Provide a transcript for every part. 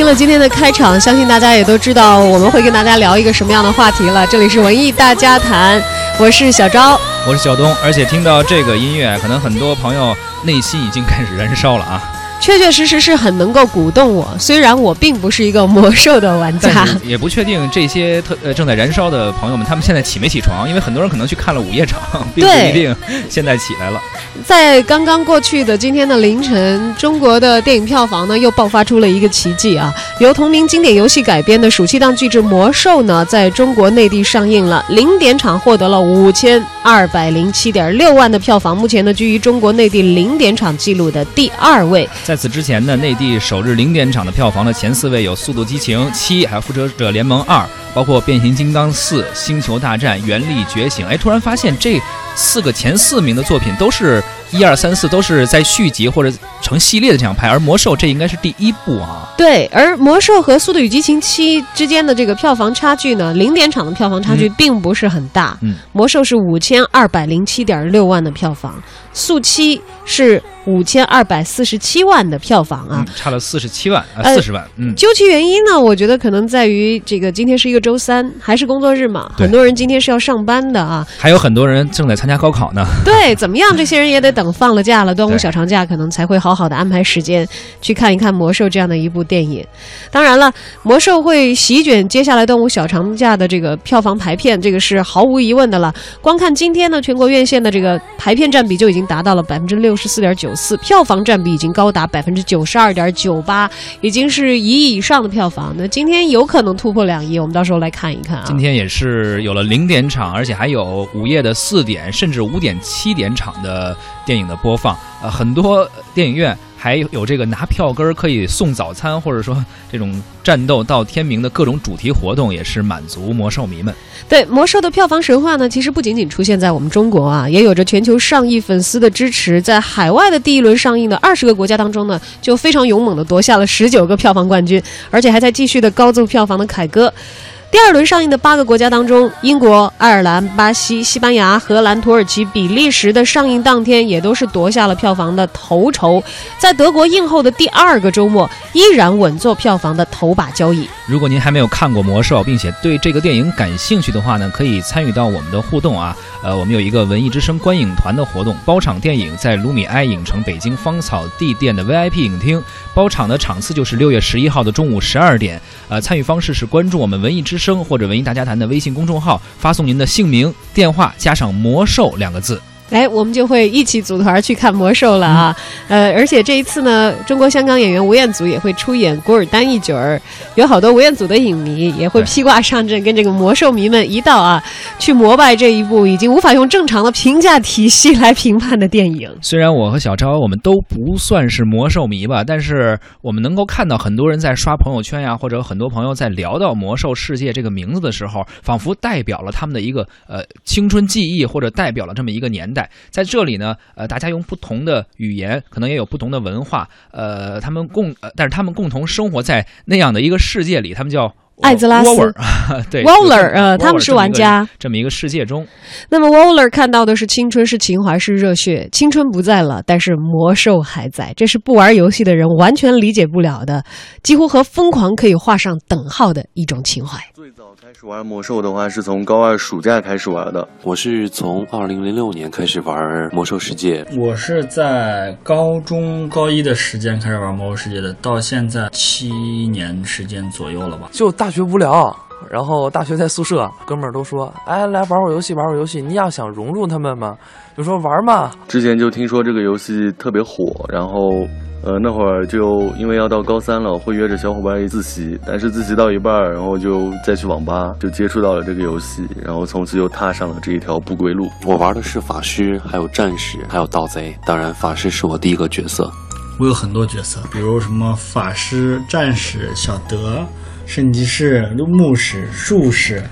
听了今天的开场，相信大家也都知道我们会跟大家聊一个什么样的话题了。这里是文艺大家谈，我是小昭，我是小东。而且听到这个音乐，可能很多朋友内心已经开始燃烧了啊。确确实实是很能够鼓动我，虽然我并不是一个魔兽的玩家，也不确定这些特呃正在燃烧的朋友们，他们现在起没起床？因为很多人可能去看了午夜场，并不一定现在起来了。在刚刚过去的今天的凌晨，中国的电影票房呢又爆发出了一个奇迹啊！由同名经典游戏改编的暑期档巨制《魔兽》呢，在中国内地上映了，零点场获得了五千二百零七点六万的票房，目前呢居于中国内地零点场记录的第二位。在此之前呢，内地首日零点场的票房的前四位有《速度激情七》，还有《复仇者联盟二》，包括《变形金刚四》《星球大战》《原力觉醒》。哎，突然发现这四个前四名的作品都是一二三四都是在续集或者成系列的这样拍，而《魔兽》这应该是第一部啊。对，而《魔兽》和《速度与激情七》之间的这个票房差距呢，零点场的票房差距并不是很大。嗯，《魔兽》是五千二百零七点六万的票房，《速七》是。五千二百四十七万的票房啊，差了四十七万啊，四十万。嗯，究其原因呢，我觉得可能在于这个今天是一个周三，还是工作日嘛，很多人今天是要上班的啊，还有很多人正在参加高考呢。对，怎么样？这些人也得等放了假了，端午 小长假，可能才会好好的安排时间去看一看《魔兽》这样的一部电影。当然了，《魔兽》会席卷接下来端午小长假的这个票房排片，这个是毫无疑问的了。光看今天呢，全国院线的这个排片占比就已经达到了百分之六十四点九四，票房占。比已经高达百分之九十二点九八，已经是一亿以上的票房。那今天有可能突破两亿，我们到时候来看一看啊。今天也是有了零点场，而且还有午夜的四点甚至五点七点场的电影的播放。呃，很多电影院。还有这个拿票根可以送早餐，或者说这种战斗到天明的各种主题活动，也是满足魔兽迷们。对魔兽的票房神话呢，其实不仅仅出现在我们中国啊，也有着全球上亿粉丝的支持。在海外的第一轮上映的二十个国家当中呢，就非常勇猛的夺下了十九个票房冠军，而且还在继续的高奏票房的凯歌。第二轮上映的八个国家当中，英国、爱尔兰、巴西、西班牙、荷兰、土耳其、比利时的上映当天也都是夺下了票房的头筹。在德国映后的第二个周末，依然稳坐票房的头把交椅。如果您还没有看过《魔兽》，并且对这个电影感兴趣的话呢，可以参与到我们的互动啊。呃，我们有一个文艺之声观影团的活动，包场电影在卢米埃影城北京芳草地店的 VIP 影厅，包场的场次就是六月十一号的中午十二点。呃，参与方式是关注我们文艺之声或者文艺大家谈的微信公众号，发送您的姓名、电话加上“魔兽”两个字。哎，我们就会一起组团去看魔兽了啊！呃，而且这一次呢，中国香港演员吴彦祖也会出演古尔丹一角儿，有好多吴彦祖的影迷也会披挂上阵，跟这个魔兽迷们一道啊，去膜拜这一部已经无法用正常的评价体系来评判的电影。虽然我和小超我们都不算是魔兽迷吧，但是我们能够看到很多人在刷朋友圈呀，或者很多朋友在聊到魔兽世界这个名字的时候，仿佛代表了他们的一个呃青春记忆，或者代表了这么一个年代。在这里呢，呃，大家用不同的语言，可能也有不同的文化，呃，他们共，呃，但是他们共同生活在那样的一个世界里，他们叫。艾泽拉斯，对，Waller，呃，他们是玩家。这么一个世界中，那么 Waller 看到的是青春，是情怀，是热血。青春不在了，但是魔兽还在。这是不玩游戏的人完全理解不了的，几乎和疯狂可以画上等号的一种情怀。最早开始玩魔兽的话，是从高二暑假开始玩的。我是从二零零六年开始玩魔兽世界。我是在高中高一的时间开始玩魔兽世界的，到现在七年时间左右了吧？就大。大学无聊，然后大学在宿舍，哥们儿都说：“哎，来玩会儿游戏，玩会儿游戏。”你要想融入他们嘛，就说玩嘛。之前就听说这个游戏特别火，然后呃那会儿就因为要到高三了，会约着小伙伴一自习，但是自习到一半，然后就再去网吧，就接触到了这个游戏，然后从此又踏上了这一条不归路。我玩的是法师，还有战士，还有盗贼。当然，法师是我第一个角色。我有很多角色，比如什么法师、战士、小德。圣骑士、牧师、术士，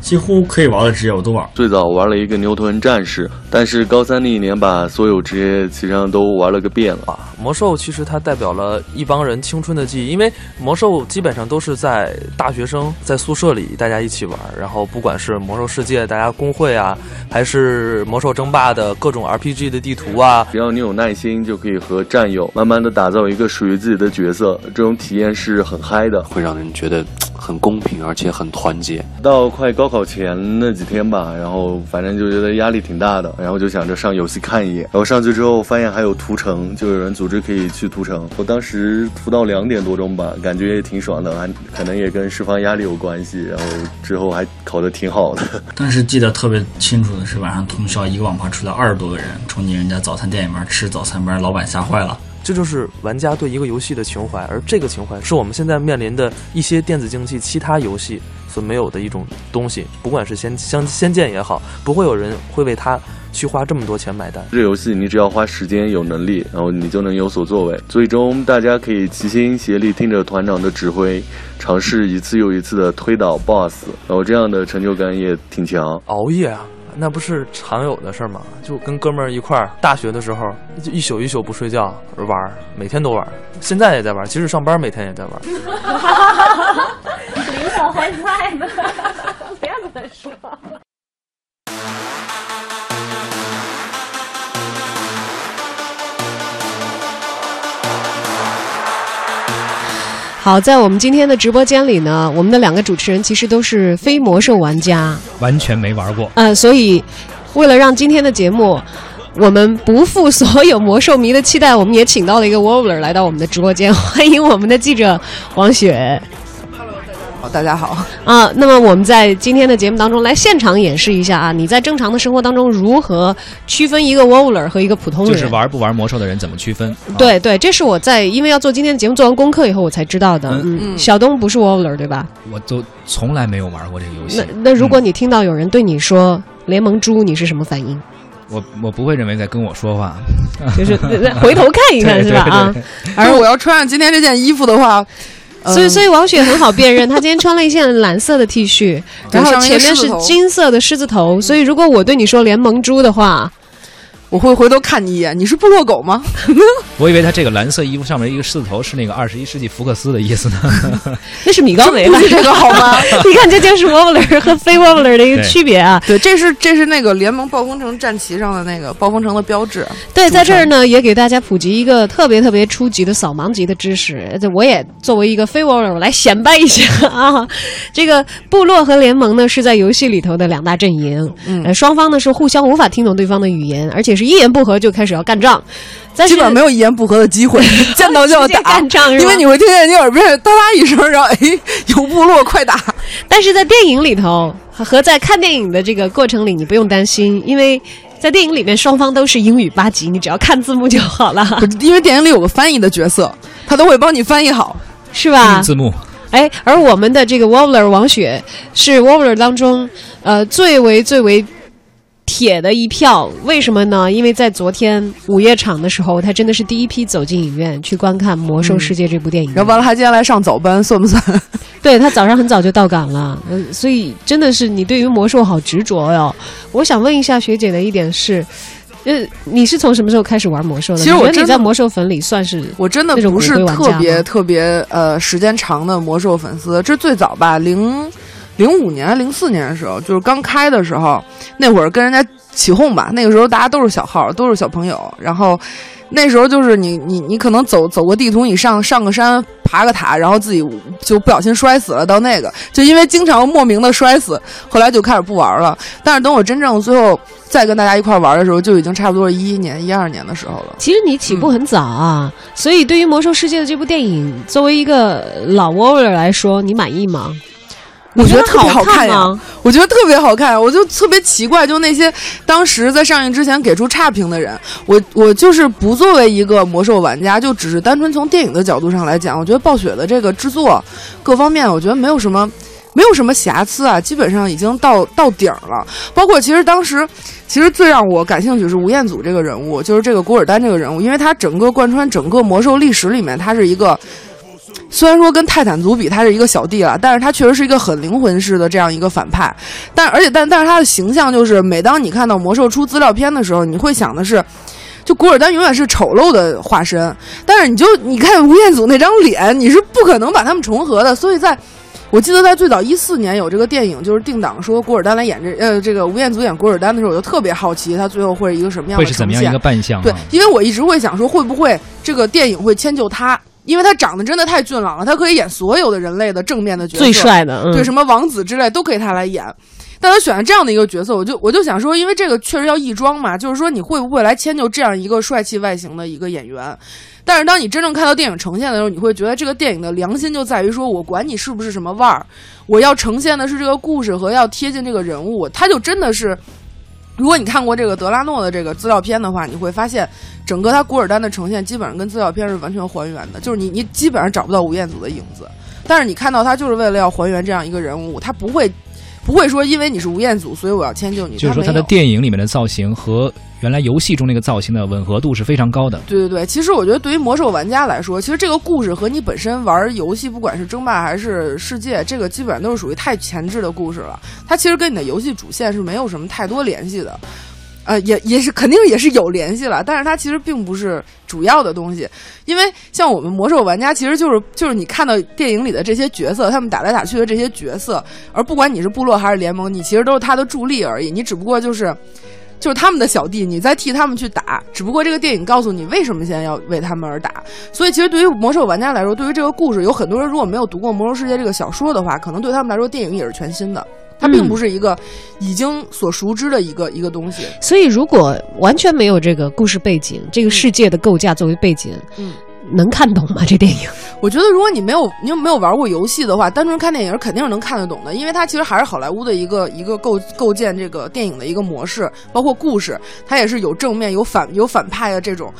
几乎可以玩的职业我都玩。最早玩了一个牛臀战士，但是高三那一年把所有职业基本上都玩了个遍了。魔兽其实它代表了一帮人青春的记忆，因为魔兽基本上都是在大学生在宿舍里大家一起玩，然后不管是魔兽世界大家公会啊，还是魔兽争霸的各种 RPG 的地图啊，只要你有耐心，就可以和战友慢慢的打造一个属于自己的角色，这种体验是很嗨的，会让人觉得很公平，而且很团结。到快高考前那几天吧，然后反正就觉得压力挺大的，然后就想着上游戏看一眼，然后上去之后发现还有屠城，就有人组织可以去屠城。我当时屠到两点多钟吧，感觉也挺爽的，还可能也跟释放压力有关系。然后之后还考得挺好的。当时记得特别清楚的是，晚上通宵一个网吧出来二十多个人冲进人家早餐店里面吃早餐，把人老板吓坏了。这就是玩家对一个游戏的情怀，而这个情怀是我们现在面临的一些电子竞技其他游戏所没有的一种东西。不管是仙仙仙剑也好，不会有人会为它去花这么多钱买单。这游戏你只要花时间、有能力，然后你就能有所作为。最终大家可以齐心协力，听着团长的指挥，尝试一次又一次的推倒 BOSS，然后这样的成就感也挺强。熬夜啊，那不是常有的事儿吗？就跟哥们儿一块儿，大学的时候就一宿一宿不睡觉玩儿，每天都玩儿，现在也在玩儿，即使上班每天也在玩儿。领导还在呢，不要这么说。好，在我们今天的直播间里呢，我们的两个主持人其实都是非魔兽玩家，完全没玩过。嗯、所以为了让今天的节目我们不负所有魔兽迷的期待，我们也请到了一个 Wobbler 来到我们的直播间，欢迎我们的记者王雪。好，大家好。啊，那么我们在今天的节目当中来现场演示一下啊，你在正常的生活当中如何区分一个 Wobbler 和一个普通人？就是玩不玩魔兽的人怎么区分？啊对对，这是我在因为要做今天的节目做完功课以后我才知道的。嗯，嗯小东不是 Wobbler 对吧？我都从来没有玩过这个游戏那。那如果你听到有人对你说联盟猪，你是什么反应？我我不会认为在跟我说话。就是 回头看一看是吧？啊，而我要穿上今天这件衣服的话，所以所以以王雪很好辨认，她今天穿了一件蓝色的 T 恤，然后前面是金色的狮子头，所以如果我对你说联盟猪的话，我会回头看你一眼。你是部落狗吗？我以为他这个蓝色衣服上面一个狮子头是那个二十一世纪福克斯的意思呢。那是米高梅吧不？是这个好吗？你看，这就是 Wobbler 和非 Wobbler 的一个区别啊。对，这是这是那个联盟暴风城战旗上的那个暴风城的标志。对，在这儿呢，也给大家普及一个特别特别初级的扫盲级的知识。这我也作为一个非 Wobbler，我来显摆一下啊。这个部落和联盟呢，是在游戏里头的两大阵营。嗯呃，双方呢是互相无法听懂对方的语言，而且是一言不合就开始要干仗。但是基本上没有一言不合的机会，见到就要打，干仗因为你会听见你耳边哒哒一声，然后哎，有部落，快打！但是在电影里头和和在看电影的这个过程里，你不用担心，因为在电影里面双方都是英语八级，你只要看字幕就好了，不是因为电影里有个翻译的角色，他都会帮你翻译好。是吧？字幕哎，而我们的这个 Wobbler 王雪是 Wobbler 当中呃最为最为铁的一票。为什么呢？因为在昨天午夜场的时候，他真的是第一批走进影院去观看《魔兽世界》这部电影。然后完了，还接下来上早班，算不算？对他早上很早就到岗了，嗯、所以真的是你对于魔兽好执着哟。我想问一下学姐的一点是。呃，你是从什么时候开始玩魔兽的？其实我你觉得你在魔兽粉里算是我真的不是特别特别呃时间长的魔兽粉丝，这最早吧，零零五年、零四年的时候，就是刚开的时候，那会儿跟人家起哄吧，那个时候大家都是小号，都是小朋友，然后那时候就是你你你可能走走个地图，你上上个山，爬个塔，然后自己就不小心摔死了，到那个就因为经常莫名的摔死，后来就开始不玩了。但是等我真正最后再跟大家一块儿玩的时候，就已经差不多是一一年、一二年的时候了。其实你起步很早啊，所以对于《魔兽世界》的这部电影，作为一个老 Warrior 来说，你满意吗？你我觉得特别好好看呀吗？我觉得特别好看，我就特别奇怪，就那些当时在上映之前给出差评的人，我我就是不作为一个魔兽玩家，就只是单纯从电影的角度上来讲，我觉得暴雪的这个制作各方面，我觉得没有什么。没有什么瑕疵啊，基本上已经到到顶儿了。包括其实当时，其实最让我感兴趣是吴彦祖这个人物，就是这个古尔丹这个人物，因为他整个贯穿整个魔兽历史里面，他是一个虽然说跟泰坦族比他是一个小弟了，但是他确实是一个很灵魂式的这样一个反派。但而且但但是他的形象就是，每当你看到魔兽出资料片的时候，你会想的是。就古尔丹永远是丑陋的化身，但是你就你看吴彦祖那张脸，你是不可能把他们重合的。所以在，我记得在最早一四年有这个电影，就是定档说古尔丹来演这呃这个吴彦祖演古尔丹的时候，我就特别好奇他最后会是一个什么样的会是怎么样一个扮相、啊？对，因为我一直会想说，会不会这个电影会迁就他，因为他长得真的太俊朗了，他可以演所有的人类的正面的角色，最帅的，嗯、对，什么王子之类都可以他来演。但他选了这样的一个角色，我就我就想说，因为这个确实要易装嘛，就是说你会不会来迁就这样一个帅气外形的一个演员？但是当你真正看到电影呈现的时候，你会觉得这个电影的良心就在于说，我管你是不是什么腕儿，我要呈现的是这个故事和要贴近这个人物，他就真的是。如果你看过这个德拉诺的这个资料片的话，你会发现，整个他古尔丹的呈现基本上跟资料片是完全还原的，就是你你基本上找不到吴彦祖的影子，但是你看到他就是为了要还原这样一个人物，他不会不会说因为你是吴彦祖，所以我要迁就你。就是说他的电影里面的造型和原来游戏中那个造型的吻合度是非常高的。对对对，其实我觉得对于魔兽玩家来说，其实这个故事和你本身玩游戏，不管是争霸还是世界，这个基本上都是属于太前置的故事了。它其实跟你的游戏主线是没有什么太多联系的。呃，也也是肯定也是有联系了，但是它其实并不是主要的东西，因为像我们魔兽玩家，其实就是就是你看到电影里的这些角色，他们打来打去的这些角色，而不管你是部落还是联盟，你其实都是他的助力而已，你只不过就是就是他们的小弟，你在替他们去打，只不过这个电影告诉你为什么现在要为他们而打，所以其实对于魔兽玩家来说，对于这个故事，有很多人如果没有读过《魔兽世界》这个小说的话，可能对他们来说电影也是全新的。它并不是一个已经所熟知的一个一个东西，所以如果完全没有这个故事背景，这个世界的构架作为背景，嗯，能看懂吗？这电影？我觉得如果你没有你又没有玩过游戏的话，单纯看电影肯定是能看得懂的，因为它其实还是好莱坞的一个一个构构建这个电影的一个模式，包括故事，它也是有正面有反有反派的这种，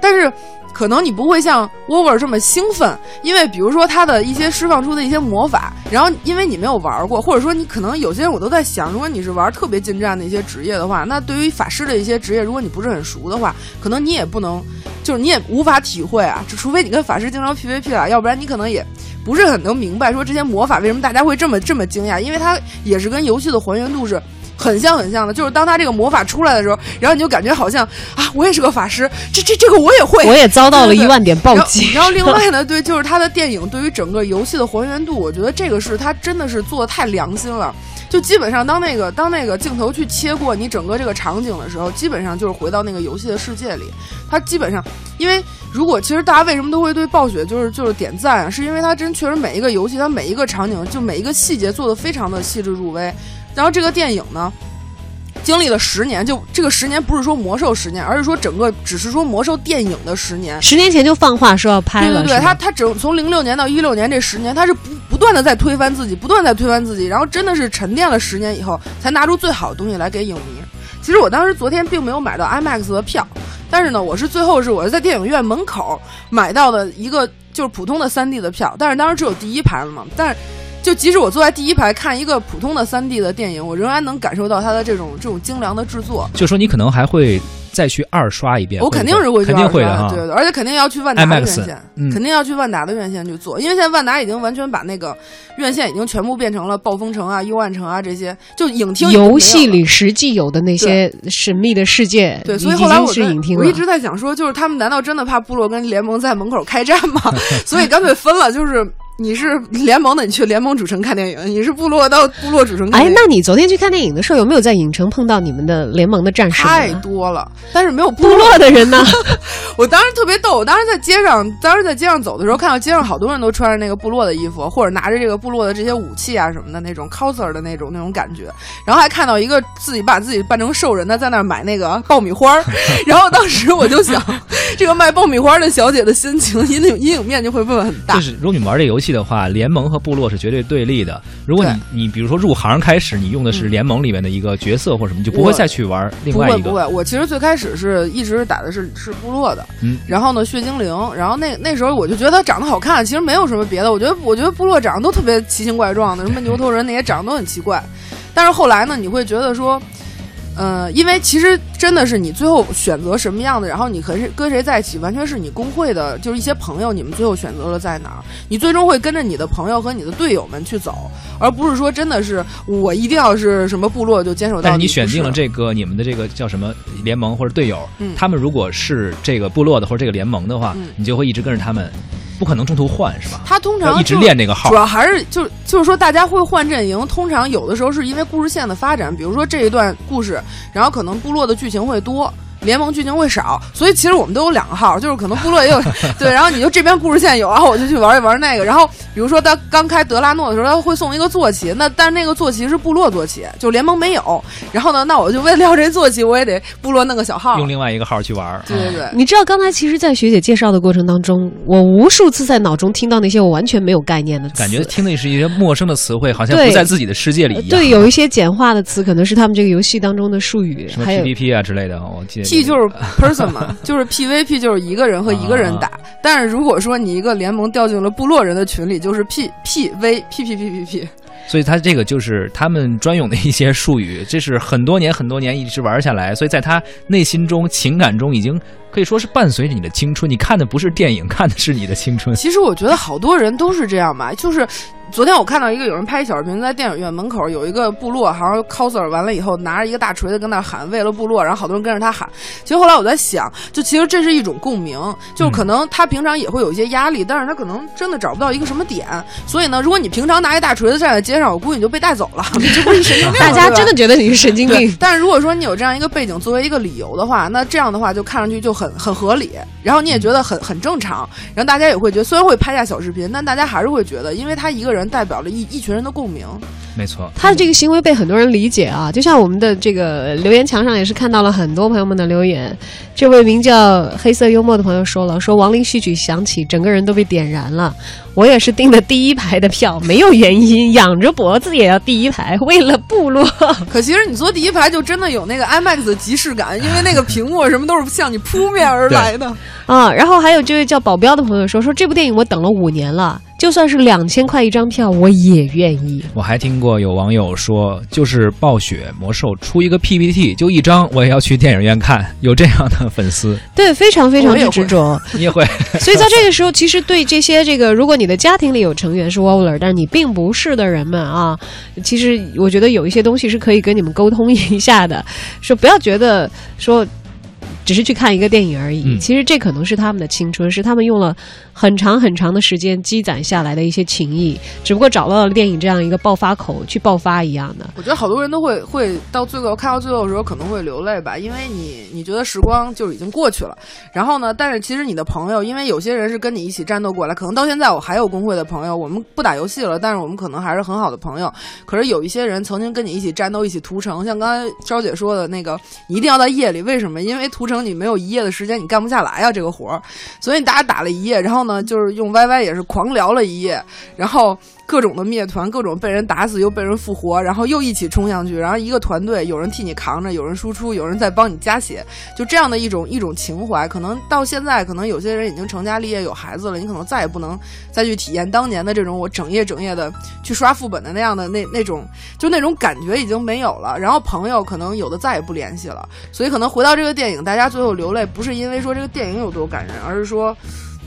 但是。可能你不会像沃沃这么兴奋，因为比如说他的一些释放出的一些魔法，然后因为你没有玩过，或者说你可能有些人我都在想，如果你是玩特别近战的一些职业的话，那对于法师的一些职业，如果你不是很熟的话，可能你也不能，就是你也无法体会啊，除非你跟法师经常 PVP 了，要不然你可能也不是很能明白说这些魔法为什么大家会这么这么惊讶，因为它也是跟游戏的还原度是。很像很像的，就是当他这个魔法出来的时候，然后你就感觉好像啊，我也是个法师，这这这个我也会，我也遭到了一万点暴击。然后另外呢，对，就是他的电影对于整个游戏的还原度，我觉得这个是他真的是做的太良心了。就基本上当那个当那个镜头去切过你整个这个场景的时候，基本上就是回到那个游戏的世界里。他基本上，因为如果其实大家为什么都会对暴雪就是就是点赞啊，是因为他真确实每一个游戏，它每一个场景就每一个细节做的非常的细致入微。然后这个电影呢，经历了十年，就这个十年不是说魔兽十年，而是说整个只是说魔兽电影的十年。十年前就放话说要拍了，对对对，他他整从零六年到一六年这十年，他是不不断的在推翻自己，不断在推翻自己，然后真的是沉淀了十年以后，才拿出最好的东西来给影迷。其实我当时昨天并没有买到 IMAX 的票，但是呢，我是最后是我是在电影院门口买到的一个就是普通的三 D 的票，但是当时只有第一排了嘛，但是。就即使我坐在第一排看一个普通的三 D 的电影，我仍然能感受到它的这种这种精良的制作。就说你可能还会再去二刷一遍，我肯定是会肯定会的哈，对对，而且肯定要去万达的院线，肯定要去万达的院线去做，因为现在万达已经完全把那个院线已经全部变成了暴风城啊、幽暗城啊这些，就影厅游戏里实际有的那些神秘的世界，对，所以后来我是影厅我一直在想说，就是他们难道真的怕部落跟联盟在门口开战吗？所以干脆分了，就是。你是联盟的，你去联盟主城看电影；你是部落到部落主城看。哎，那你昨天去看电影的时候，有没有在影城碰到你们的联盟的战士？太多了，但是没有部落的人呢。我当时特别逗，我当时在街上，当时在街上走的时候，看到街上好多人都穿着那个部落的衣服，或者拿着这个部落的这些武器啊什么的那种 coser 的那种那种感觉。然后还看到一个自己把自己扮成兽人的，在那儿买那个爆米花。然后当时我就想，这个卖爆米花的小姐的心情阴影阴影面就会不会很大？就是如果你玩这游戏。的话，联盟和部落是绝对对立的。如果你你比如说入行开始，你用的是联盟里面的一个角色或者什么，就不会再去玩另外一个。不会，不会。我其实最开始是一直打的是是部落的，嗯。然后呢，血精灵，然后那那时候我就觉得他长得好看，其实没有什么别的。我觉得我觉得部落长得都特别奇形怪状的，什么牛头人那些长得都很奇怪。但是后来呢，你会觉得说。呃，因为其实真的是你最后选择什么样的，然后你和谁跟谁在一起，完全是你工会的，就是一些朋友，你们最后选择了在哪儿，你最终会跟着你的朋友和你的队友们去走，而不是说真的是我一定要是什么部落就坚守到底。但是你选定了这个你们的这个叫什么联盟或者队友，嗯。他们如果是这个部落的或者这个联盟的话，嗯。你就会一直跟着他们，不可能中途换是吧？他通常一直练这个号主。要还是就就是说，大家会换阵营，通常有的时候是因为故事线的发展，比如说这一段故事，然后可能部落的剧情会多。联盟剧情会少，所以其实我们都有两个号，就是可能部落也有 对，然后你就这边故事线有，然后我就去玩一玩那个。然后比如说他刚开德拉诺的时候，他会送一个坐骑，那但是那个坐骑是部落坐骑，就联盟没有。然后呢，那我就为了要这坐骑，我也得部落弄个小号。用另外一个号去玩对对对，你知道刚才其实，在学姐介绍的过程当中，我无数次在脑中听到那些我完全没有概念的词，感觉听的是一些陌生的词汇，好像不在自己的世界里一样。对，有一些简化的词，可能是他们这个游戏当中的术语，什么 PVP 啊之类的，我记得 P 就是 person 嘛，就是 PVP 就是一个人和一个人打。但是如果说你一个联盟掉进了部落人的群里，就是 P P V P P P P P。所以他这个就是他们专用的一些术语，这是很多年很多年一直玩下来，所以在他内心中、情感中已经可以说是伴随着你的青春。你看的不是电影，看的是你的青春。其实我觉得好多人都是这样吧，就是。昨天我看到一个有人拍小视频，在电影院门口有一个部落，好像 coser 完了以后拿着一个大锤子跟那喊，为了部落，然后好多人跟着他喊。其实后来我在想，就其实这是一种共鸣，就是可能他平常也会有一些压力，但是他可能真的找不到一个什么点。所以呢，如果你平常拿一大锤子站在街上，我估计你就被带走了，你这不是神经病？大家真的觉得你是神经病，。但是如果说你有这样一个背景作为一个理由的话，那这样的话就看上去就很很合理，然后你也觉得很很正常，然后大家也会觉得，虽然会拍下小视频，但大家还是会觉得，因为他一个人代表了一一群人的共鸣。没错，他的这个行为被很多人理解啊，就像我们的这个留言墙上也是看到了很多朋友们的留言。这位名叫黑色幽默的朋友说了，说亡灵序曲响起，整个人都被点燃了。我也是订的第一排的票，没有原因，仰着脖子也要第一排，为了部落。可其实你坐第一排就真的有那个 IMAX 的即视感，因为那个屏幕什么都是向你扑面而来的。啊，然后还有这位叫保镖的朋友说，说这部电影我等了五年了，就算是两千块一张票，我也愿意。我还听过有网友说，就是暴雪魔兽出一个 PPT 就一张，我也要去电影院看，有这样的粉丝，对，非常非常我也会之执着。你也会所以在这个时候，其实对这些这个，如果你的家庭里有成员是 Waller，但你并不是的人们啊，其实我觉得有一些东西是可以跟你们沟通一下的，说不要觉得说。只是去看一个电影而已，嗯其实这可能是他们的青春，是他们用了很长很长的时间积攒下来的一些情谊，只不过找到了电影这样一个爆发口去爆发一样的。我觉得好多人都会会到最后看到最后的时候可能会流泪吧，因为你你觉得时光就已经过去了，然后呢，但是其实你的朋友，因为有些人是跟你一起战斗过来，可能到现在我还有工会的朋友，我们不打游戏了，但是我们可能还是很好的朋友。可是有一些人曾经跟你一起战斗、一起屠城，像刚才昭姐说的那个，你一定要在夜里，为什么？因为屠城你没有一夜的时间，你干不下来啊、这个活儿，所以大家打了一夜，然后呢，就是用 YY 也是狂聊了一夜，然后各种的灭团，各种被人打死又被人复活，然后又一起冲上去，然后一个团队有人替你扛着，有人输出，有人在帮你加血，就这样的一种一种情怀，可能到现在，可能有些人已经成家立业有孩子了，你可能再也不能再去体验当年的这种我整夜整夜的去刷副本的那样的那那种就那种感觉已经没有了。然后朋友可能有的再也不联系了，所以可能回到这个电影，大家最后流泪不是因为说这个电影有多感人，而是说。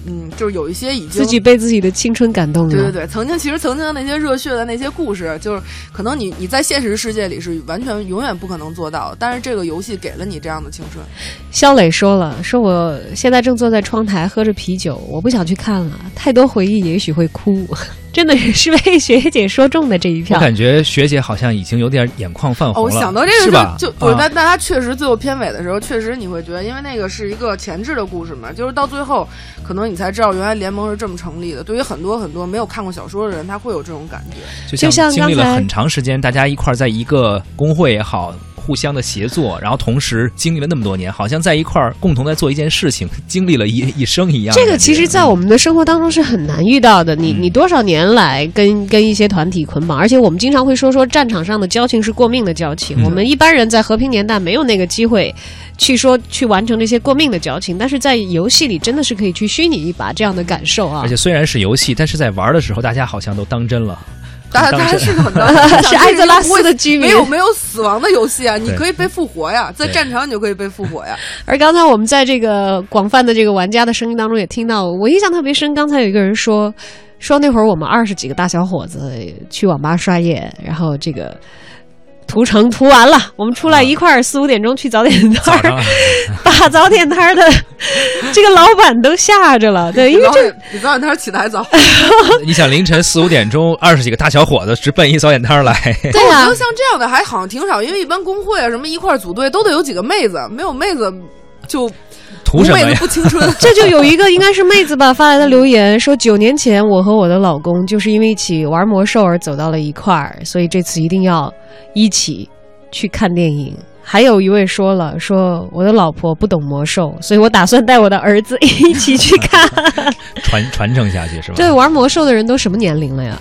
嗯，就是有一些已经自己被自己的青春感动了。对对对，曾经其实曾经的那些热血的那些故事，就是可能你你在现实世界里是完全永远不可能做到，但是这个游戏给了你这样的青春。肖磊说了，说我现在正坐在窗台喝着啤酒，我不想去看了，太多回忆也许会哭。真的是被学姐说中的这一票。我感觉学姐好像已经有点眼眶泛哦，红了，我想到这是吧？个就就不是，啊但但他确实最后片尾的时候，确实你会觉得，因为那个是一个前置的故事嘛，就是到最后，可能你才知道原来联盟是这么成立的。对于很多很多没有看过小说的人，他会有这种感觉。就就像经历了很长时间，大家一块儿在一个工会也好，互相的协作，然后同时经历了那么多年，好像在一块儿共同在做一件事情，经历了一一生一样。这个其实，在我们的生活当中是很难遇到的。你你多少年来跟跟一些团体捆绑，而且我们经常会说说战场上的交情是过命的交情。嗯我们一般人在和平年代没有那个机会去说去完成这些过命的交情，但是在游戏里真的是可以去虚拟一把这样的感受啊而。且虽然是游戏，但是在玩的时候，大家好像都当真了。大当时大 家是很高是艾泽拉斯的居民没有没有死亡的游戏啊，你可以被复活呀，在战场你就可以被复活呀。而刚才我们在这个广泛的这个玩家的声音当中也听到，我印象特别深。刚才有一个人说，说那会儿我们二十几个大小伙子去网吧刷夜，然后这个屠城屠完了，我们出来一块儿四五点钟去早点摊儿，把 早点摊儿的 这个老板都吓着了。对，因为这比早点摊起的还早。你想凌晨四五点钟，二十几个大小伙子直奔一早点摊儿来，对啊我觉得，像这样的还好像挺少，因为一般工会啊什么一块儿组队都得有几个妹子，没有妹子就图什么呀？不青春。这就有一个应该是妹子吧发来的留言说，九年前我和我的老公就是因为一起玩魔兽而走到了一块儿，所以这次一定要一起去看电影。还有一位说了，说我的老婆不懂魔兽，所以我打算带我的儿子一起去看。传传承下去是吧？对，玩魔兽的人都什么年龄了呀？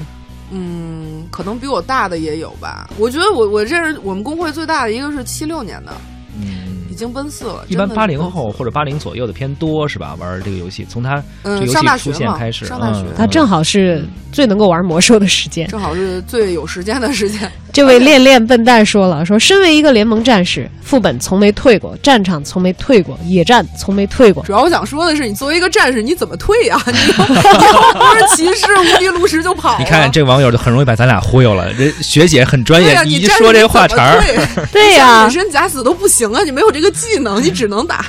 嗯，可能比我大的也有吧。我觉得我我认识我们工会最大的一个是七六年的，嗯已，经奔四了。一般八零后或者八零左右的偏多是吧？玩这个游戏，从他这嗯游戏出现开始，上大学嗯他正好是最能够玩魔兽的时间。正好是最有时间的时间。这位恋恋笨蛋说了：“说身为一个联盟战士，副本从没退过，战场从没退过，野战从没退过。主要我想说的是，你作为一个战士，你怎么退呀、你不是骑士无敌炉石就跑了？你看这个网友就很容易把咱俩忽悠了。这学姐很专业，对呀、一说这话茬儿，对呀隐身假死都不行啊！你没有这个技能，你只能打。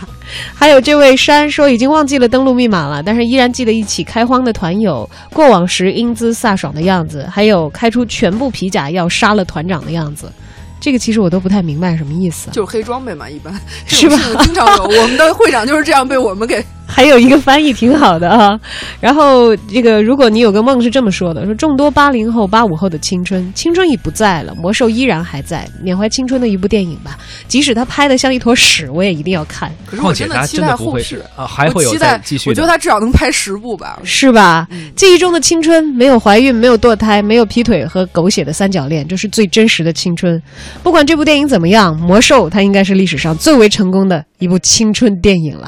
还有这位山说已经忘记了登录密码了，但是依然记得一起开荒的团友过往时英姿飒爽的样子，还有开出全部皮甲要杀了团长的样子。这个其实我都不太明白什么意思。就是黑装备嘛，一般 是吧经常有，我们的会长就是这样被我们给还有一个翻译挺好的啊。然后这个，如果你有个梦是这么说的：说众多八零后、八五后的青春，青春已不在了，魔兽依然还在，缅怀青春的一部电影吧。即使它拍的像一坨屎，我也一定要看，可是我真的期待不会后续啊，还会有期待再继续的。我觉得他至少能拍十部吧。是吧？嗯记忆中的青春，没有怀孕，没有堕胎，没有劈腿和狗血的三角恋，这是最真实的青春。不管这部电影怎么样，《魔兽》它应该是历史上最为成功的一部青春电影了。